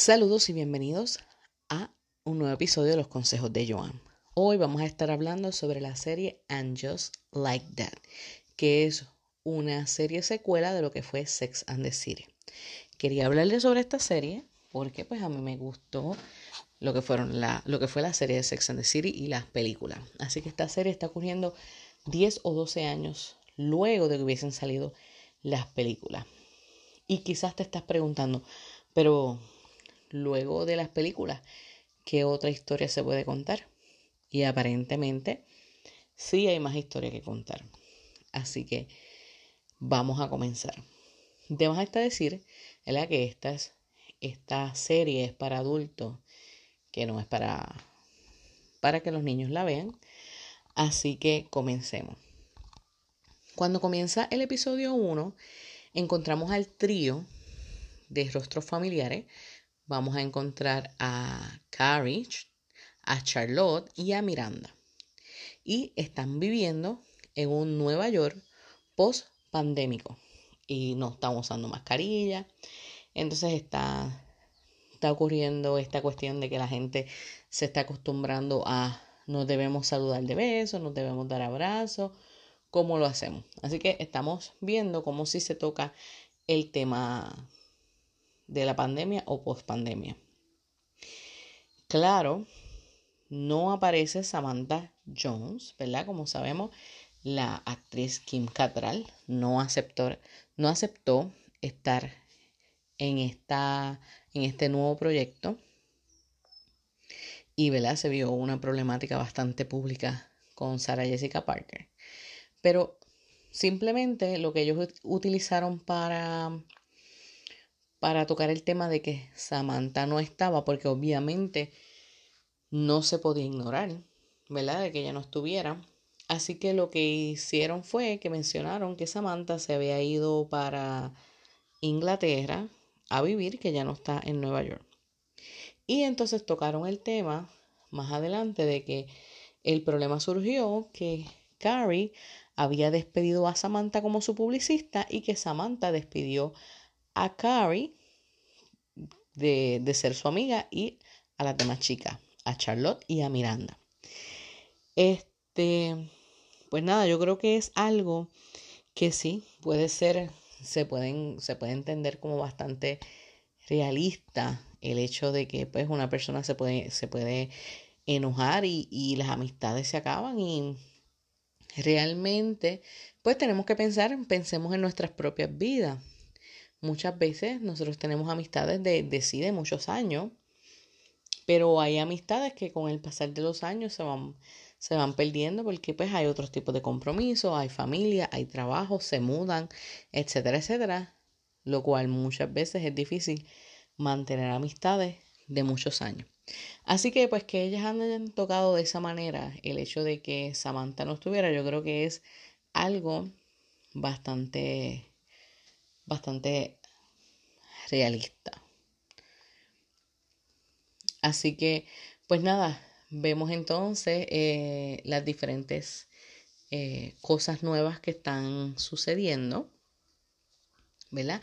Saludos y bienvenidos a un nuevo episodio de Los Consejos de Joan. Hoy vamos a estar hablando sobre la serie And Just Like That, que es una serie secuela de lo que fue Sex and the City. Quería hablarles sobre esta serie porque pues a mí me gustó lo que, fueron la, lo que fue la serie de Sex and the City y las películas. Así que esta serie está ocurriendo 10 o 12 años luego de que hubiesen salido las películas. Y quizás te estás preguntando, pero luego de las películas, ¿qué otra historia se puede contar? Y aparentemente sí hay más historia que contar. Así que vamos a comenzar. Debemos hasta decir que esta, esta serie es para adultos, que no es para, para que los niños la vean. Así que comencemos. Cuando comienza el episodio 1, encontramos al trío de rostros familiares vamos a encontrar a Carrie, a Charlotte y a Miranda. Y están viviendo en un Nueva York post pandémico y no están usando mascarilla. Entonces está, está ocurriendo esta cuestión de que la gente se está acostumbrando a nos debemos saludar de besos, nos debemos dar abrazos, cómo lo hacemos. Así que estamos viendo cómo si se toca el tema de la pandemia o post-pandemia. Claro, no aparece Samantha Jones, ¿verdad? Como sabemos, la actriz Kim Cattrall no aceptó, no aceptó estar en, esta, en este nuevo proyecto y ¿verdad? se vio una problemática bastante pública con Sarah Jessica Parker. Pero simplemente lo que ellos utilizaron para para tocar el tema de que Samantha no estaba, porque obviamente no se podía ignorar, ¿verdad? De que ella no estuviera. Así que lo que hicieron fue que mencionaron que Samantha se había ido para Inglaterra a vivir, que ya no está en Nueva York. Y entonces tocaron el tema más adelante de que el problema surgió que Carrie había despedido a Samantha como su publicista y que Samantha despidió a Carrie de, ser su amiga y a las demás chicas, a Charlotte y a Miranda. Este, pues nada, yo creo que es algo que sí puede ser, se, pueden, se puede entender como bastante realista el hecho de que pues una persona se puede, se puede enojar y, y las amistades se acaban y realmente pues tenemos que pensar, pensemos en nuestras propias vidas. Muchas veces nosotros tenemos amistades de, de sí de muchos años, pero hay amistades que con el pasar de los años se van, se van perdiendo porque pues hay otros tipos de compromisos, hay familia, hay trabajo, se mudan, etcétera, etcétera, lo cual muchas veces es difícil mantener amistades de muchos años. Así que pues que ellas han tocado de esa manera el hecho de que Samantha no estuviera, yo creo que es algo bastante bastante realista. Así que, pues nada, vemos entonces eh, las diferentes eh, cosas nuevas que están sucediendo, ¿verdad?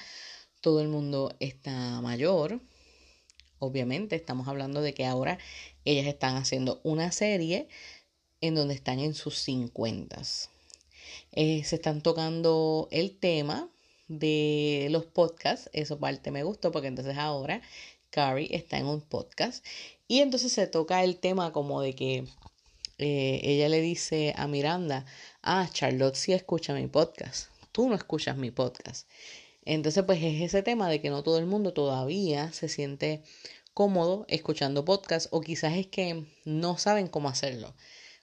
Todo el mundo está mayor. Obviamente estamos hablando de que ahora ellas están haciendo una serie en donde están en sus 50. Eh, se están tocando el tema de los podcasts. Eso parte me gustó porque entonces ahora Carrie está en un podcast y entonces se toca el tema como de que eh, ella le dice a Miranda, ah, Charlotte sí escucha mi podcast, tú no escuchas mi podcast. Entonces pues es ese tema de que no todo el mundo todavía se siente cómodo escuchando podcast o quizás es que no saben cómo hacerlo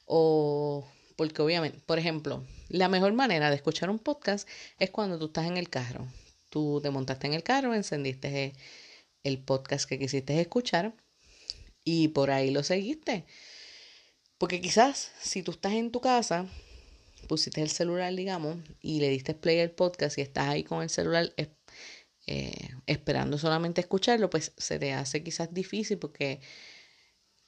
o porque obviamente, por ejemplo, la mejor manera de escuchar un podcast es cuando tú estás en el carro. Tú te montaste en el carro, encendiste el podcast que quisiste escuchar y por ahí lo seguiste. Porque quizás si tú estás en tu casa, pusiste el celular, digamos, y le diste play al podcast y estás ahí con el celular eh, esperando solamente escucharlo, pues se te hace quizás difícil porque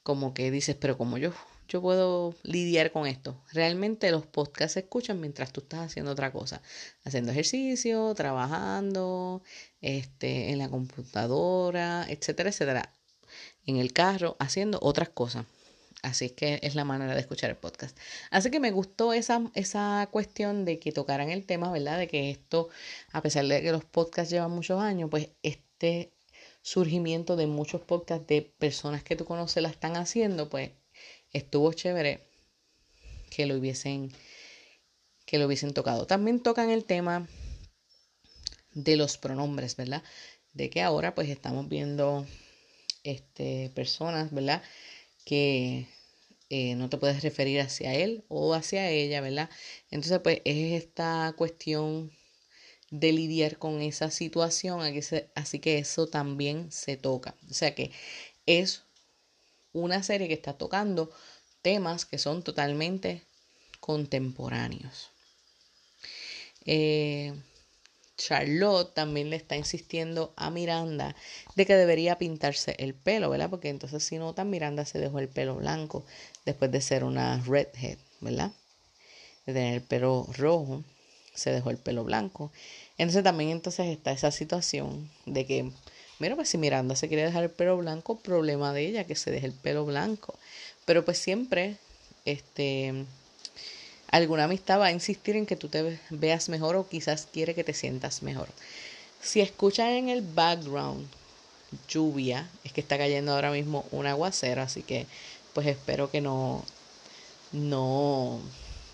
como que dices, pero como yo, yo puedo lidiar con esto. Realmente los podcasts se escuchan mientras tú estás haciendo otra cosa, haciendo ejercicio, trabajando, este, en la computadora, etcétera, etcétera, en el carro, haciendo otras cosas. Así que es la manera de escuchar el podcast. Así que me gustó esa, esa cuestión de que tocaran el tema, ¿verdad? De que esto, a pesar de que los podcasts llevan muchos años, pues este surgimiento de muchos podcasts de personas que tú conoces la están haciendo, pues estuvo chévere que lo hubiesen que lo hubiesen tocado. También tocan el tema de los pronombres, ¿verdad? De que ahora pues estamos viendo este personas, ¿verdad? Que eh, no te puedes referir hacia él o hacia ella, ¿verdad? Entonces, pues es esta cuestión de lidiar con esa situación, así que eso también se toca. O sea que es una serie que está tocando temas que son totalmente contemporáneos. Eh, Charlotte también le está insistiendo a Miranda de que debería pintarse el pelo, ¿verdad? Porque entonces si notan, Miranda se dejó el pelo blanco después de ser una redhead, ¿verdad? De tener el pelo rojo, se dejó el pelo blanco. Entonces también entonces está esa situación de que, mira, pues si Miranda se quiere dejar el pelo blanco, problema de ella que se deje el pelo blanco. Pero pues siempre, este, alguna amistad va a insistir en que tú te veas mejor o quizás quiere que te sientas mejor. Si escuchan en el background lluvia, es que está cayendo ahora mismo un aguacero, así que pues espero que no, no,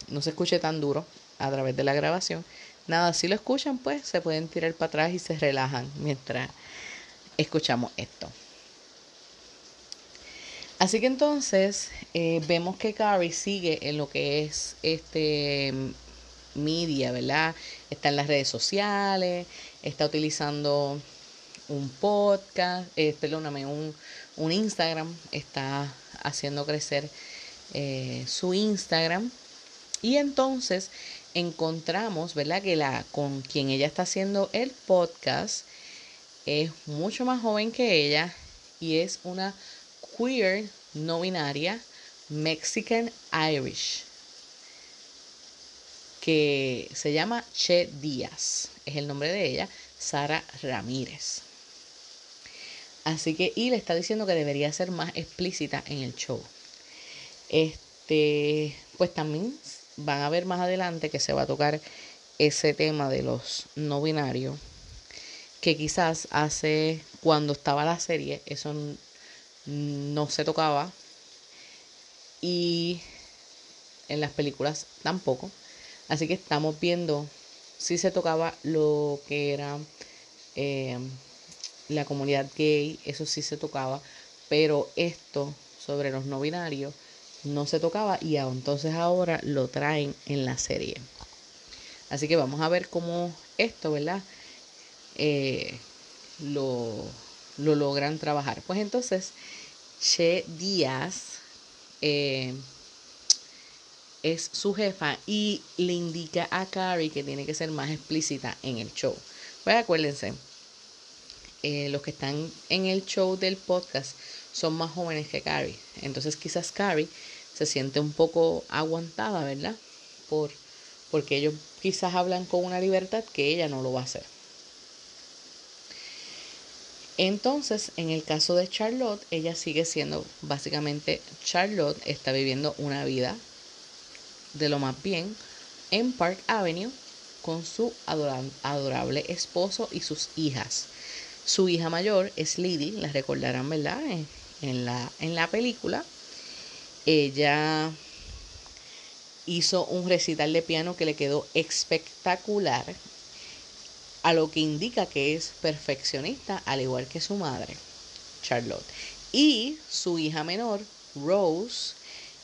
no se escuche tan duro a través de la grabación. Nada, si lo escuchan, pues se pueden tirar para atrás y se relajan mientras escuchamos esto. Así que entonces eh, vemos que Carrie sigue en lo que es este media, ¿verdad? Está en las redes sociales, está utilizando un podcast, eh, perdóname, un, un, Instagram, está haciendo crecer eh, su Instagram. Y entonces encontramos, ¿verdad? Que la con quien ella está haciendo el podcast es mucho más joven que ella y es una queer no binaria Mexican Irish que se llama Che Díaz, es el nombre de ella, Sara Ramírez. Así que, y le está diciendo que debería ser más explícita en el show. Este, pues también van a ver más adelante que se va a tocar ese tema de los no binarios, que quizás hace, cuando estaba la serie, eso no se tocaba y en las películas tampoco. Así que estamos viendo si se tocaba lo que era eh, la comunidad gay, eso sí se tocaba, pero esto sobre los no binarios no se tocaba y entonces ahora lo traen en la serie. Así que vamos a ver cómo esto, ¿verdad? Eh, lo, lo logran trabajar. Pues entonces, Che Díaz eh, es su jefa y le indica a Carrie que tiene que ser más explícita en el show. Pues acuérdense, eh, los que están en el show del podcast son más jóvenes que Carrie. Entonces quizás Carrie se siente un poco aguantada, ¿verdad? Por, porque ellos quizás hablan con una libertad que ella no lo va a hacer. Entonces, en el caso de Charlotte, ella sigue siendo básicamente Charlotte, está viviendo una vida de lo más bien en Park Avenue con su adorable esposo y sus hijas. Su hija mayor es Lily, la recordarán, ¿verdad? En, la, en la película. Ella hizo un recital de piano que le quedó espectacular a lo que indica que es perfeccionista, al igual que su madre, Charlotte. Y su hija menor, Rose,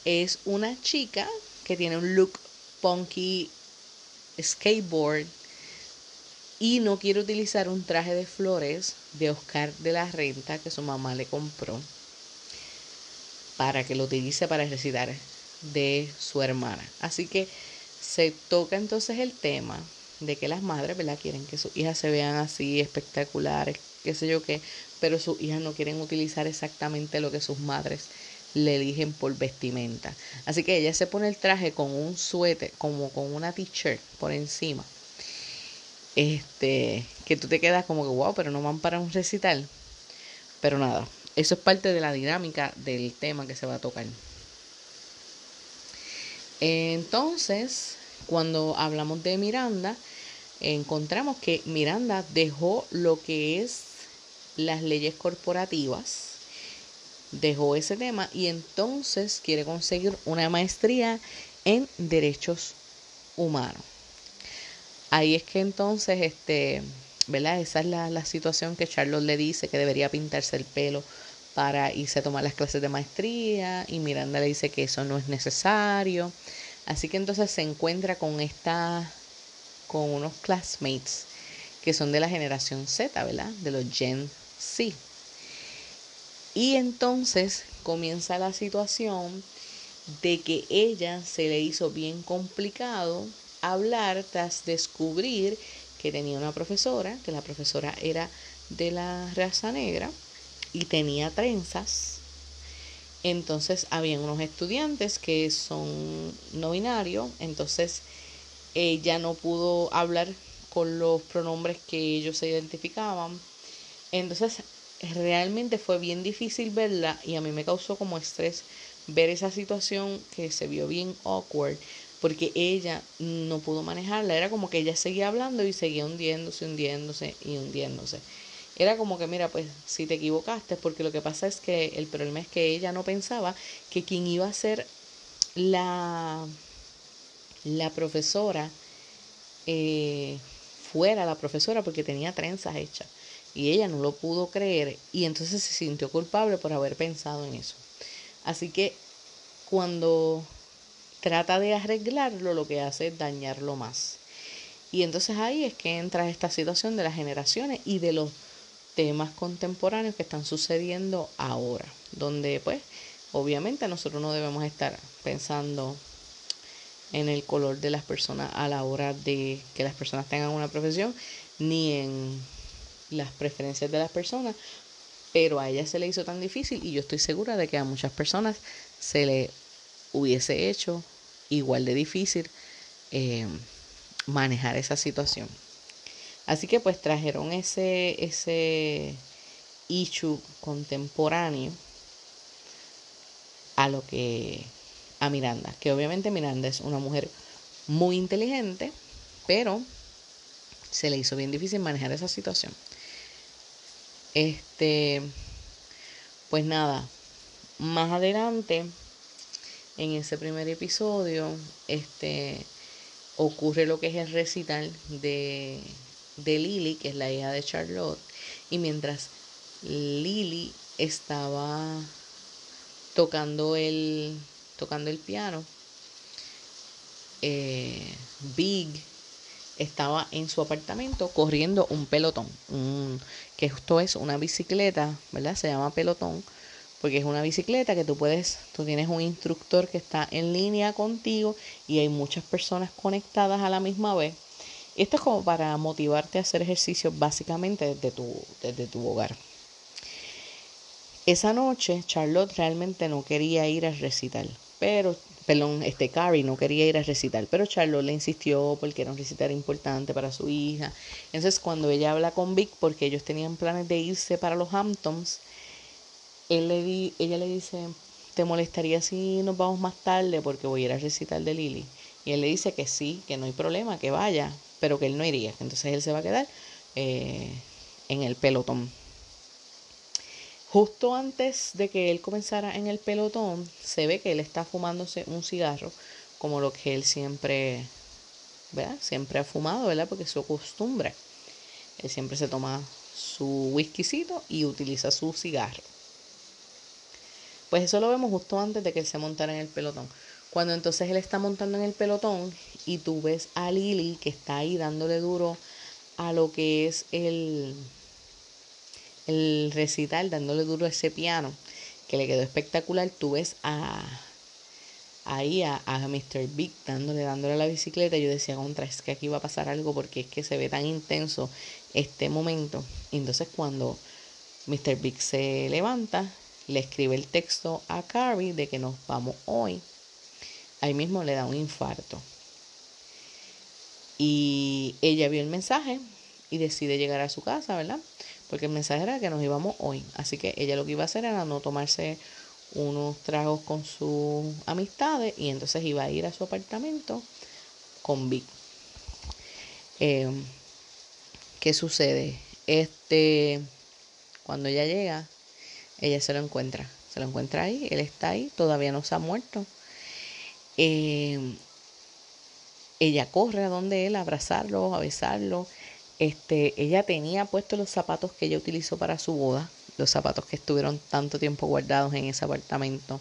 es una chica que tiene un look punky skateboard y no quiere utilizar un traje de flores de Oscar de la Renta que su mamá le compró para que lo utilice para recitar de su hermana. Así que se toca entonces el tema de que las madres, ¿verdad? Quieren que sus hijas se vean así espectaculares, qué sé yo qué, pero sus hijas no quieren utilizar exactamente lo que sus madres le eligen por vestimenta. Así que ella se pone el traje con un suéter, como con una t-shirt por encima. Este, que tú te quedas como que wow, pero no van para un recital. Pero nada, eso es parte de la dinámica del tema que se va a tocar. Entonces, cuando hablamos de Miranda, encontramos que Miranda dejó lo que es las leyes corporativas, dejó ese tema y entonces quiere conseguir una maestría en derechos humanos. Ahí es que entonces, este, ¿verdad? Esa es la, la situación que Charlotte le dice que debería pintarse el pelo para irse a tomar las clases de maestría y Miranda le dice que eso no es necesario. Así que entonces se encuentra con esta con unos classmates que son de la generación Z, ¿verdad? De los Gen Z. Y entonces comienza la situación de que ella se le hizo bien complicado hablar tras descubrir que tenía una profesora, que la profesora era de la raza negra y tenía trenzas. Entonces habían unos estudiantes que son no binarios, entonces ella no pudo hablar con los pronombres que ellos se identificaban. Entonces realmente fue bien difícil verla y a mí me causó como estrés ver esa situación que se vio bien awkward porque ella no pudo manejarla. Era como que ella seguía hablando y seguía hundiéndose, hundiéndose y hundiéndose. Era como que, mira, pues si te equivocaste, porque lo que pasa es que el problema es que ella no pensaba que quien iba a ser la, la profesora eh, fuera la profesora porque tenía trenzas hechas. Y ella no lo pudo creer y entonces se sintió culpable por haber pensado en eso. Así que cuando trata de arreglarlo, lo que hace es dañarlo más. Y entonces ahí es que entra esta situación de las generaciones y de los temas contemporáneos que están sucediendo ahora, donde pues obviamente nosotros no debemos estar pensando en el color de las personas a la hora de que las personas tengan una profesión, ni en las preferencias de las personas, pero a ella se le hizo tan difícil y yo estoy segura de que a muchas personas se le hubiese hecho igual de difícil eh, manejar esa situación. Así que pues trajeron ese, ese issue contemporáneo a lo que a Miranda, que obviamente Miranda es una mujer muy inteligente, pero se le hizo bien difícil manejar esa situación. Este, pues nada, más adelante en ese primer episodio, este, ocurre lo que es el recital de, de Lily, que es la hija de Charlotte, y mientras Lily estaba tocando el, tocando el piano, eh, Big estaba en su apartamento corriendo un pelotón, que esto es una bicicleta, ¿verdad? Se llama pelotón porque es una bicicleta que tú puedes, tú tienes un instructor que está en línea contigo y hay muchas personas conectadas a la misma vez. Esto es como para motivarte a hacer ejercicio básicamente desde tu, desde tu hogar. Esa noche Charlotte realmente no quería ir al recital, pero, perdón, este Carrie no quería ir al recital, pero Charlotte le insistió porque era un recital importante para su hija. Entonces cuando ella habla con Vic, porque ellos tenían planes de irse para los Hamptons, él le di, ella le dice, ¿te molestaría si nos vamos más tarde porque voy a ir al recital de Lily? Y él le dice que sí, que no hay problema, que vaya, pero que él no iría. Entonces él se va a quedar eh, en el pelotón. Justo antes de que él comenzara en el pelotón, se ve que él está fumándose un cigarro, como lo que él siempre, ¿verdad? Siempre ha fumado, ¿verdad? Porque es su costumbre. Él siempre se toma su whiskycito y utiliza su cigarro. Pues eso lo vemos justo antes de que él se montara en el pelotón. Cuando entonces él está montando en el pelotón y tú ves a Lily que está ahí dándole duro a lo que es el, el recital, dándole duro a ese piano, que le quedó espectacular, tú ves a ahí a, a Mr. Big dándole, dándole la bicicleta. Yo decía, contra, es que aquí va a pasar algo porque es que se ve tan intenso este momento. Y entonces cuando Mr. Big se levanta, le escribe el texto a Carrie de que nos vamos hoy, ahí mismo le da un infarto. Y ella vio el mensaje y decide llegar a su casa, ¿verdad? Porque el mensaje era que nos íbamos hoy. Así que ella lo que iba a hacer era no tomarse unos tragos con sus amistades y entonces iba a ir a su apartamento con Vic. Em, ¿Qué sucede? Este, cuando ella llega, ella se lo encuentra. Se lo encuentra ahí, él está ahí, todavía no se ha muerto. Em, ella corre a donde él, a abrazarlo, a besarlo. Este, ella tenía puestos los zapatos que ella utilizó para su boda, los zapatos que estuvieron tanto tiempo guardados en ese apartamento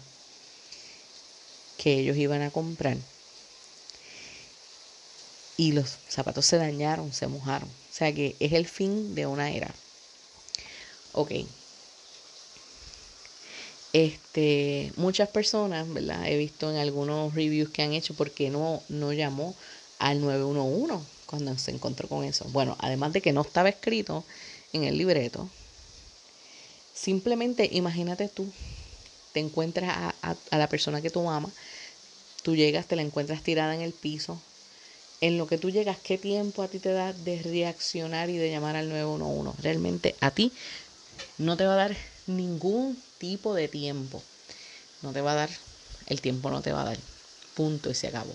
que ellos iban a comprar. Y los zapatos se dañaron, se mojaron. O sea que es el fin de una era. Ok. Este, muchas personas, ¿verdad? He visto en algunos reviews que han hecho porque no, no llamó al 911 cuando se encontró con eso. Bueno, además de que no estaba escrito en el libreto, simplemente imagínate tú, te encuentras a, la persona que tú amas, tú llegas, te la encuentras tirada en el piso, en lo que tú llegas, ¿qué tiempo a ti te da de reaccionar y de llamar al 911? Realmente a ti no te va a dar ningún tipo de tiempo. No te va a dar, el tiempo no te va a dar. Punto y se acabó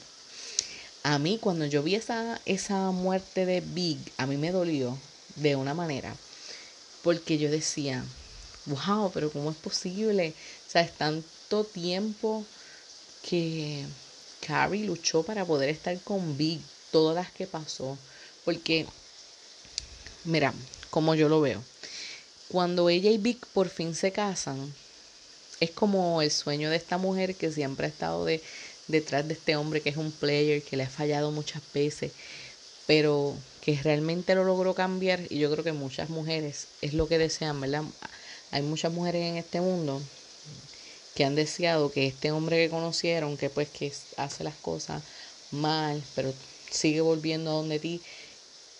a mí cuando yo vi esa, esa muerte de Big, a mí me dolió de una manera, porque yo decía, wow, pero ¿cómo es posible? O sea, es tanto tiempo que Carrie luchó para poder estar con Big, todas las que pasó, porque, mira, como yo lo veo, cuando ella y Big por fin se casan, es como el sueño de esta mujer que siempre ha estado de detrás de este hombre que es un player, que le ha fallado muchas veces, pero que realmente lo logró cambiar y yo creo que muchas mujeres es lo que desean, ¿verdad? Hay muchas mujeres en este mundo que han deseado que este hombre que conocieron, que pues que hace las cosas mal, pero sigue volviendo a donde ti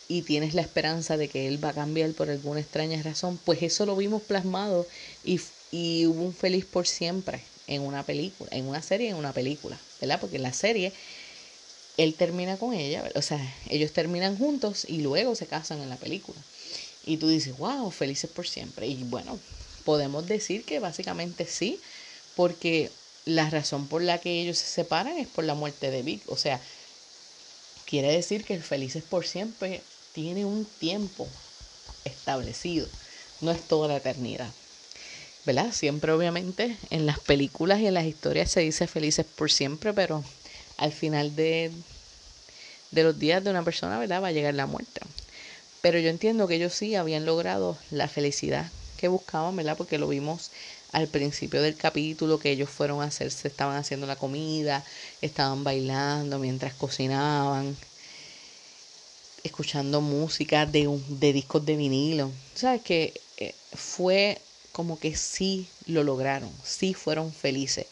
y tienes la esperanza de que él va a cambiar por alguna extraña razón, pues eso lo vimos plasmado y, y hubo un feliz por siempre en una película, en una serie, en una película, ¿verdad? Porque en la serie él termina con ella, o sea, ellos terminan juntos y luego se casan en la película. Y tú dices, wow, felices por siempre. Y bueno, podemos decir que básicamente sí, porque la razón por la que ellos se separan es por la muerte de Vic. O sea, quiere decir que el felices por siempre tiene un tiempo establecido, no es toda la eternidad. ¿verdad? Siempre obviamente en las películas y en las historias se dice felices por siempre, pero al final de, de los días de una persona, ¿verdad? Va a llegar la muerte. Pero yo entiendo que ellos sí habían logrado la felicidad que buscaban, ¿verdad? Porque lo vimos al principio del capítulo que ellos fueron a hacer, se estaban haciendo la comida, estaban bailando mientras cocinaban, escuchando música de, de discos de vinilo. ¿Sabes que eh, fue como que sí lo lograron, sí fueron felices.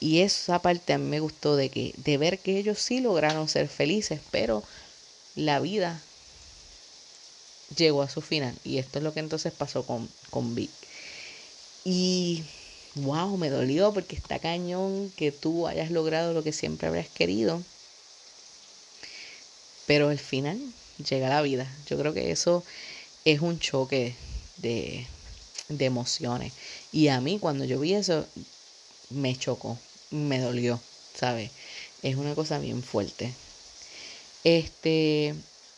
Y esa parte a mí me gustó de que de ver que ellos sí lograron ser felices, pero la vida llegó a su final y esto es lo que entonces pasó con con Vic. Y wow, me dolió porque está cañón que tú hayas logrado lo que siempre habrías querido. Pero al final llega la vida. Yo creo que eso es un choque de emociones. Y a mí cuando yo vi eso, me chocó, me dolió, ¿sabes? Es una cosa bien fuerte. Este,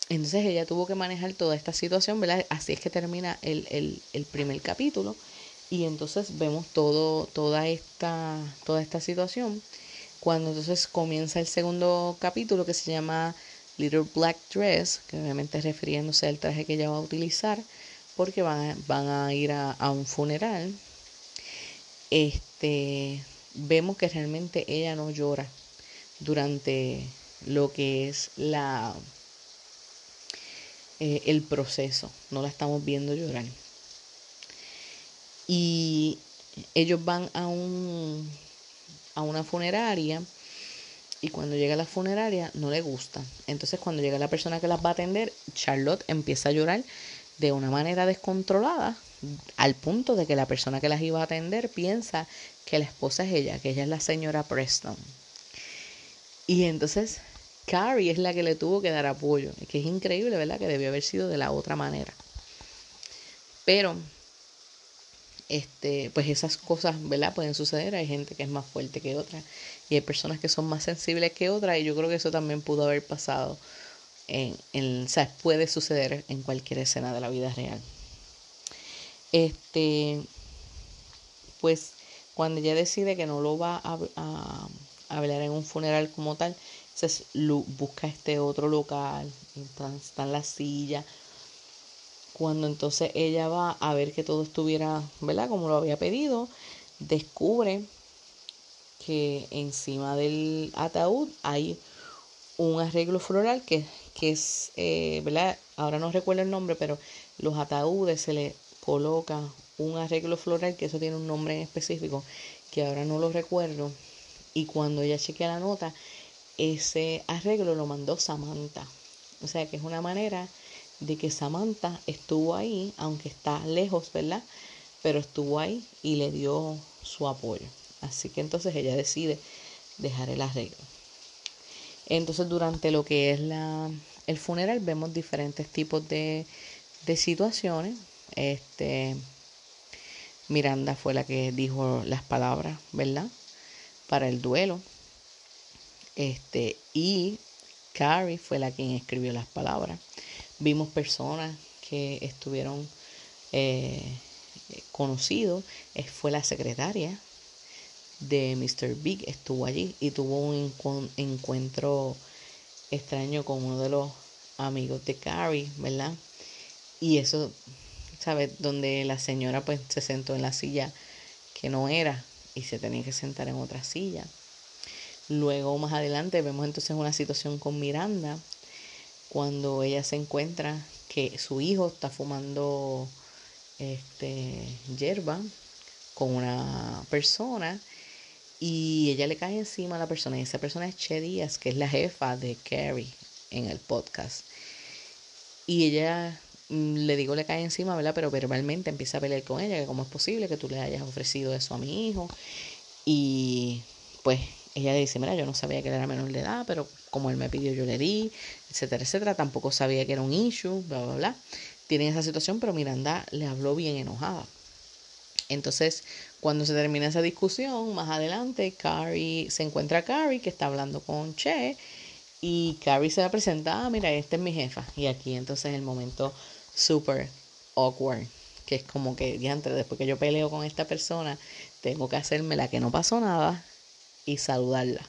entonces ella tuvo que manejar toda esta situación, ¿verdad? Así es que termina el, el, el primer capítulo. Y entonces vemos todo, toda esta, toda esta situación. Cuando entonces comienza el segundo capítulo que se llama Little Black Dress, que obviamente es refiriéndose al traje que ella va a utilizar porque van, van a ir a, un funeral, este, vemos que realmente ella no llora durante lo que es la eh, el proceso, no la estamos viendo llorar. Y ellos van a un a una funeraria y cuando llega a la funeraria no le gusta. Entonces cuando llega la persona que las va a atender, Charlotte empieza a llorar de una manera descontrolada al punto de que la persona que las iba a atender piensa que la esposa es ella, que ella es la señora Preston. Y entonces Carrie es la que le tuvo que dar apoyo, que es increíble, ¿verdad? Que debió haber sido de la otra manera. Pero, este, pues esas cosas, ¿verdad? Pueden suceder. Hay gente que es más fuerte que otra y hay personas que son más sensibles que otras y yo creo que eso también pudo haber pasado en, en o sea, puede suceder en cualquier escena de la vida real. Este, pues cuando ella decide que no lo va a, hablar en un funeral como tal, entonces busca este otro local, está en la silla. Cuando entonces ella va a ver que todo estuviera, ¿verdad? Como lo había pedido, descubre que encima del ataúd hay un arreglo floral que, que es, eh, ¿verdad? Ahora no recuerdo el nombre, pero los ataúdes se le coloca un arreglo floral, que eso tiene un nombre en específico, que ahora no lo recuerdo. Y cuando ella chequea la nota, ese arreglo lo mandó Samantha. O sea que es una manera de que Samantha estuvo ahí, aunque está lejos, ¿verdad? Pero estuvo ahí y le dio su apoyo. Así que entonces ella decide dejar el arreglo. Entonces durante lo que es la, el funeral vemos diferentes tipos de, de situaciones. Este, Miranda fue la que dijo las palabras, ¿verdad? Para el duelo. Este, y Carrie fue la quien escribió las palabras. Vimos personas que estuvieron eh, conocidos. Fue la secretaria de Mr. Big, estuvo allí y tuvo un encuentro extraño con uno de los amigos de Carrie, ¿verdad? Y eso ¿sabes? Donde la señora pues se sentó en la silla que no era y se tenía que sentar en otra silla. Luego más adelante vemos entonces una situación con Miranda cuando ella se encuentra que su hijo está fumando este hierba con una persona y ella le cae encima a la persona y esa persona es Che Díaz que es la jefa de Carrie en el podcast y ella Mm, le digo le cae encima, ¿verdad? Pero verbalmente empieza a pelear con ella, que cómo es posible que tú le hayas ofrecido eso a mi hijo. Y pues ella dice, mira, yo no sabía que él era menor de edad, pero como él me pidió, yo le di, etcétera, etcétera. Tampoco sabía que era un issue, bla, bla, bla. Tienen esa situación, pero Miranda le habló bien enojada. Entonces, cuando se termina esa discusión, más adelante, Carrie se encuentra a Carrie, que está hablando con Che, y Carrie se va a presentar, ah, mira, esta es mi jefa. Y aquí entonces el momento super awkward, que es como que antes, después que yo peleo con esta persona, tengo que hacerme la que no pasó nada y saludarla.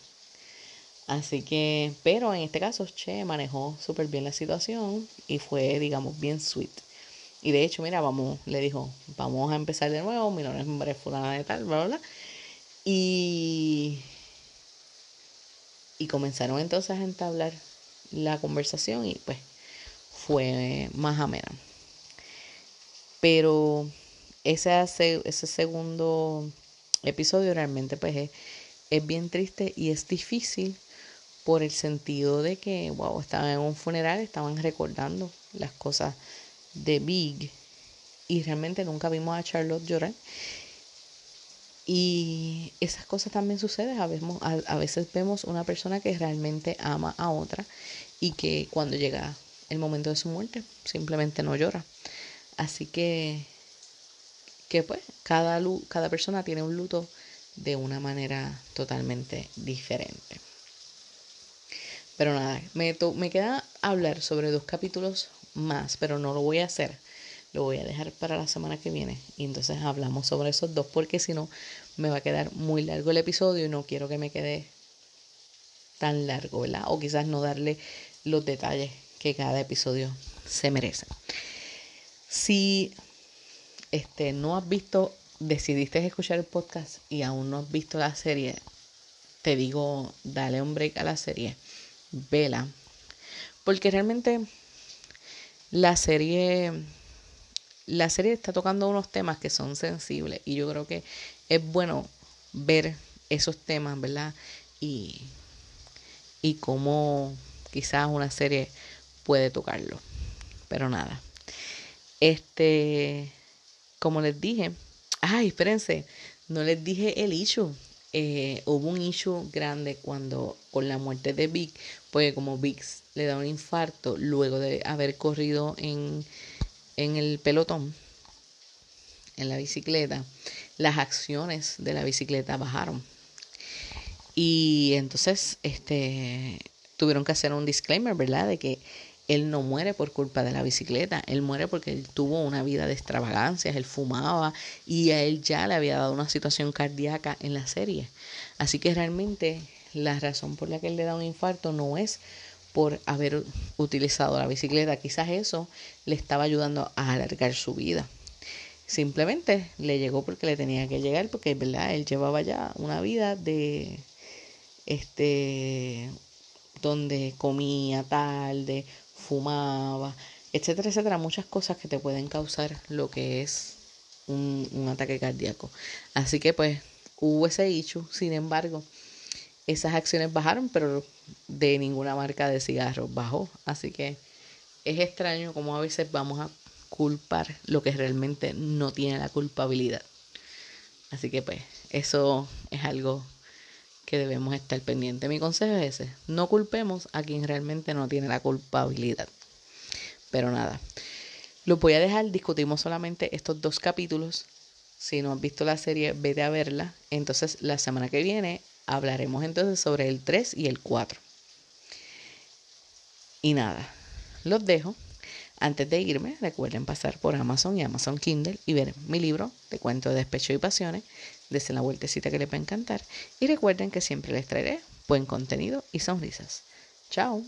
Así que, pero en este caso, Che manejó súper bien la situación y fue, digamos, bien sweet. Y de hecho, mira, vamos, le dijo, vamos a empezar de nuevo, mi nombre es fulana de tal, bla, bla, Y, y comenzaron entonces a entablar la conversación y pues fue más amena. Pero ese, ese segundo episodio realmente pues es, bien triste y es difícil por el sentido de que, wow, estaban en un funeral, estaban recordando las cosas de Big y realmente nunca vimos a Charlotte llorar. Y esas cosas también suceden. A veces, a veces vemos una persona que realmente ama a otra y que cuando llega el momento de su muerte, simplemente no llora. Así que, que pues, cada, cada persona tiene un luto de una manera totalmente diferente. Pero nada, me, me queda hablar sobre dos capítulos más, pero no lo voy a hacer. Lo voy a dejar para la semana que viene. Y entonces hablamos sobre esos dos, porque si no, me va a quedar muy largo el episodio y no quiero que me quede tan largo, ¿verdad? O quizás no darle los detalles que cada episodio se merece. Si este, no has visto, decidiste escuchar el podcast y aún no has visto la serie, te digo, dale un break a la serie, vela, porque realmente la serie, la serie está tocando unos temas que son sensibles y yo creo que es bueno ver esos temas, ¿verdad? Y, y cómo quizás una serie puede tocarlo. Pero nada. Este como les dije, ay, espérense, no les dije el issue. Eh, hubo un issue grande cuando con la muerte de Vic, porque como Vic le da un infarto luego de haber corrido en, en el pelotón, en la bicicleta, las acciones de la bicicleta bajaron. Y entonces, este, tuvieron que hacer un disclaimer, ¿verdad? De que él no muere por culpa de la bicicleta, él muere porque él tuvo una vida de extravagancias, él fumaba y a él ya le había dado una situación cardíaca en la serie. Así que realmente la razón por la que él le da un infarto no es por haber utilizado la bicicleta, quizás eso le estaba ayudando a alargar su vida. Simplemente le llegó porque le tenía que llegar, porque ¿verdad? él llevaba ya una vida de este donde comía tarde, fumaba, etcétera, etcétera, muchas cosas que te pueden causar lo que es un, un ataque cardíaco. Así que pues hubo ese issue, sin embargo, esas acciones bajaron, pero de ninguna marca de cigarros bajó. Así que es extraño como a veces vamos a culpar lo que realmente no tiene la culpabilidad. Así que pues eso es algo que debemos estar pendientes. Mi consejo es ese, no culpemos a quien realmente no tiene la culpabilidad. Pero nada, lo voy a dejar, discutimos solamente estos dos capítulos. Si no has visto la serie, vete a verla. Entonces la semana que viene hablaremos entonces sobre el 3 y el 4. Y nada, los dejo. Antes de irme, recuerden pasar por Amazon y Amazon Kindle y ver mi libro de cuentos de despecho y pasiones. Desen la vueltecita que les va a encantar. Y recuerden que siempre les traeré buen contenido y sonrisas. Chao.